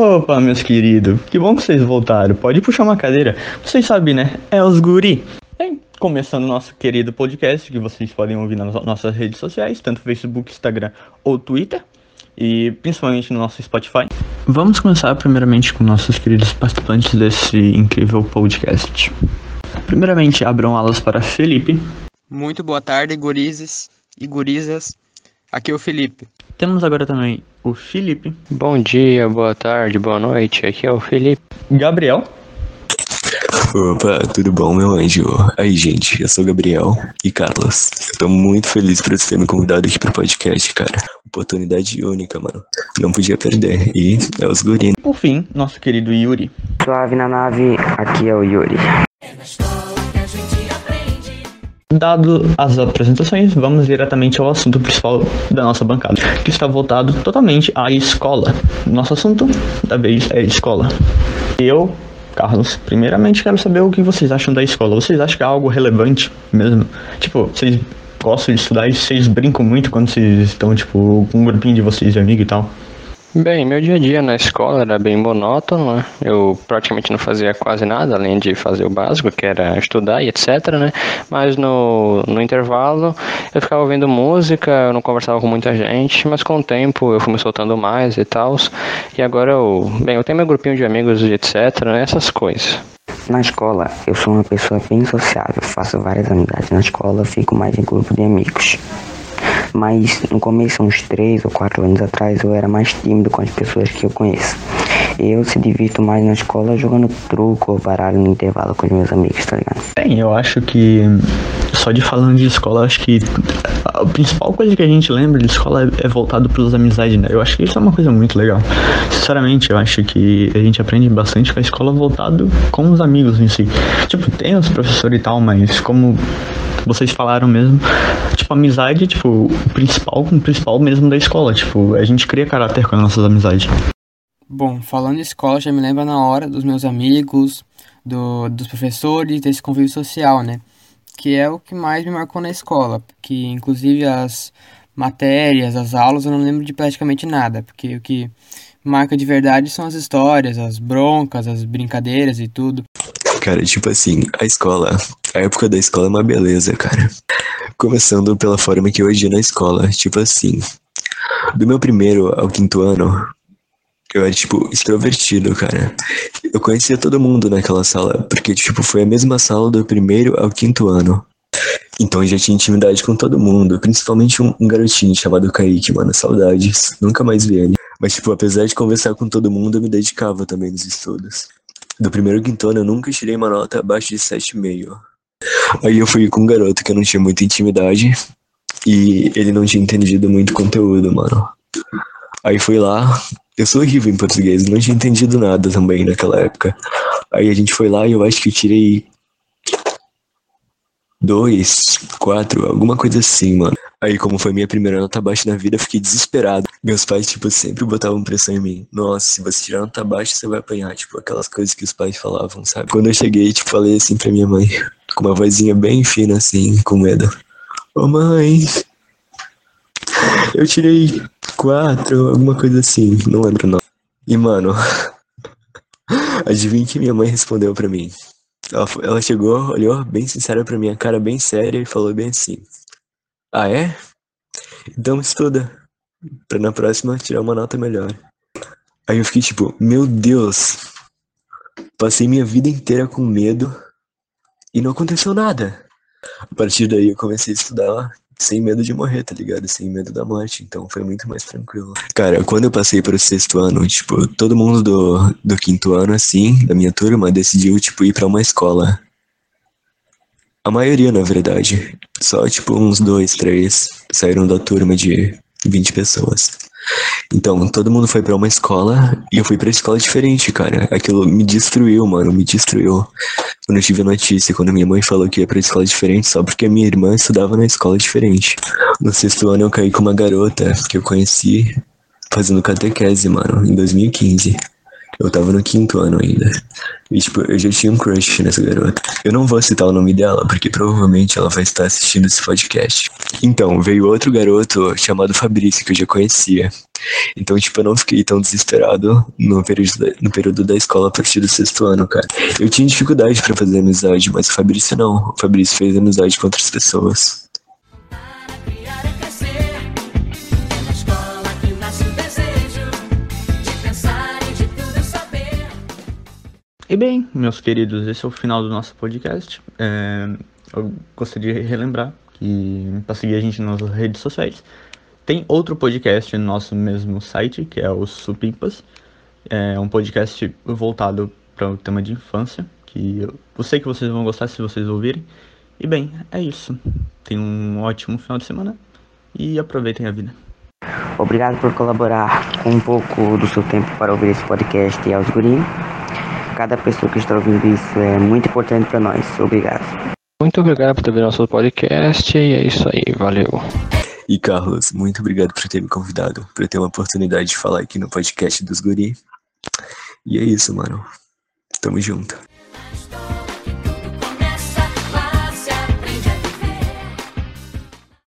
Opa, meus queridos, que bom que vocês voltaram. Pode puxar uma cadeira. Vocês sabem, né? É os guri. Bem, começando nosso querido podcast, que vocês podem ouvir nas nossas redes sociais, tanto Facebook, Instagram ou Twitter, e principalmente no nosso Spotify. Vamos começar primeiramente com nossos queridos participantes desse incrível podcast. Primeiramente, abram alas para Felipe. Muito boa tarde, gurizes e gurizas. Aqui é o Felipe. Temos agora também o Felipe. Bom dia, boa tarde, boa noite. Aqui é o Felipe. Gabriel. Opa, tudo bom, meu anjo? Aí, gente, eu sou o Gabriel e Carlos. Eu tô muito feliz por você ter me convidado aqui pro podcast, cara. Oportunidade única, mano. Não podia perder. E é os guris. Por fim, nosso querido Yuri. Suave na nave, aqui é o Yuri. Dado as apresentações, vamos diretamente ao assunto principal da nossa bancada, que está voltado totalmente à escola. Nosso assunto da vez é escola. Eu, Carlos, primeiramente quero saber o que vocês acham da escola. Vocês acham que é algo relevante mesmo? Tipo, vocês gostam de estudar e vocês brincam muito quando vocês estão, tipo, com um grupinho de vocês de amigo e tal? Bem, meu dia a dia na escola era bem monótono, né? Eu praticamente não fazia quase nada, além de fazer o básico, que era estudar e etc, né? Mas no, no intervalo eu ficava ouvindo música, eu não conversava com muita gente, mas com o tempo eu fui me soltando mais e tal. E agora eu, bem, eu tenho meu grupinho de amigos e etc, né? Essas coisas. Na escola, eu sou uma pessoa bem sociável, faço várias amizades. Na escola, fico mais em grupo de amigos. Mas no começo, uns 3 ou 4 anos atrás, eu era mais tímido com as pessoas que eu conheço. Eu se divirto mais na escola jogando truco ou baralho no intervalo com os meus amigos, tá ligado? Bem, eu acho que só de falando de escola, acho que a principal coisa que a gente lembra de escola é, é voltado pelas amizades, né? Eu acho que isso é uma coisa muito legal. Sinceramente, eu acho que a gente aprende bastante com a escola voltado com os amigos em si. Tipo, tem os professores e tal, mas como vocês falaram mesmo, tipo, amizade, tipo, o principal, o principal mesmo da escola, tipo, a gente cria caráter com as nossas amizades. Bom, falando de escola, já me lembra na hora dos meus amigos, do, dos professores, desse convívio social, né? Que é o que mais me marcou na escola, que inclusive as matérias, as aulas, eu não lembro de praticamente nada, porque o que marca de verdade são as histórias, as broncas, as brincadeiras e tudo. Cara, tipo assim, a escola, a época da escola é uma beleza, cara. Começando pela forma que eu agi na escola. Tipo assim, do meu primeiro ao quinto ano, eu era, tipo, extrovertido, cara. Eu conhecia todo mundo naquela sala, porque, tipo, foi a mesma sala do primeiro ao quinto ano. Então eu já tinha intimidade com todo mundo, principalmente um, garotinho chamado Kaique, mano, saudades. Nunca mais vi ele. Mas, tipo, apesar de conversar com todo mundo, eu me dedicava também nos estudos. Do primeiro quinto ano, eu nunca tirei uma nota abaixo de 7,5. Aí eu fui com um garoto que eu não tinha muita intimidade e ele não tinha entendido muito conteúdo, mano. Aí fui lá, eu sou horrível em português, não tinha entendido nada também naquela época. Aí a gente foi lá e eu acho que eu tirei dois, quatro, alguma coisa assim, mano. Aí, como foi minha primeira nota baixa na vida, eu fiquei desesperado. Meus pais, tipo, sempre botavam pressão em mim. Nossa, se você tirar nota baixa, você vai apanhar. Tipo, aquelas coisas que os pais falavam, sabe? Quando eu cheguei, tipo, falei assim pra minha mãe, com uma vozinha bem fina, assim, com medo. Ô, mãe, eu tirei quatro, alguma coisa assim, não lembro não. E, mano, adivinha que minha mãe respondeu pra mim. Ela, ela chegou, olhou bem sincera pra minha cara, bem séria, e falou bem assim: Ah, é? Então estuda, pra na próxima tirar uma nota melhor. Aí eu fiquei tipo: Meu Deus, passei minha vida inteira com medo e não aconteceu nada. A partir daí eu comecei a estudar sem medo de morrer, tá ligado? Sem medo da morte. Então foi muito mais tranquilo. Cara, quando eu passei pro sexto ano, tipo, todo mundo do, do quinto ano, assim, da minha turma, decidiu, tipo, ir pra uma escola. A maioria, na verdade. Só, tipo, uns dois, três saíram da turma de 20 pessoas. Então, todo mundo foi para uma escola e eu fui pra escola diferente, cara. Aquilo me destruiu, mano, me destruiu. Quando eu tive a notícia, quando minha mãe falou que ia pra escola diferente, só porque a minha irmã estudava na escola diferente. No sexto ano eu caí com uma garota que eu conheci fazendo catequese, mano, em 2015. Eu tava no quinto ano ainda. E, tipo, eu já tinha um crush nessa garota. Eu não vou citar o nome dela, porque provavelmente ela vai estar assistindo esse podcast. Então, veio outro garoto chamado Fabrício, que eu já conhecia. Então, tipo, eu não fiquei tão desesperado no período da, no período da escola a partir do sexto ano, cara. Eu tinha dificuldade para fazer amizade, mas o Fabrício não. O Fabrício fez amizade com outras pessoas. E bem, meus queridos, esse é o final do nosso podcast. É, eu gostaria de relembrar que para seguir a gente nas redes sociais tem outro podcast no nosso mesmo site, que é o Supimpas. É um podcast voltado para o tema de infância, que eu, sei que vocês vão gostar se vocês ouvirem. E bem, é isso. Tenham um ótimo final de semana e aproveitem a vida. Obrigado por colaborar com um pouco do seu tempo para ouvir esse podcast e aos guri. Cada pessoa que está ouvindo isso é muito importante para nós. Obrigado. Muito obrigado por ter vindo nosso podcast e é isso aí, valeu. E Carlos, muito obrigado por ter me convidado, por ter uma oportunidade de falar aqui no podcast dos Guri. E é isso, mano. Tamo junto.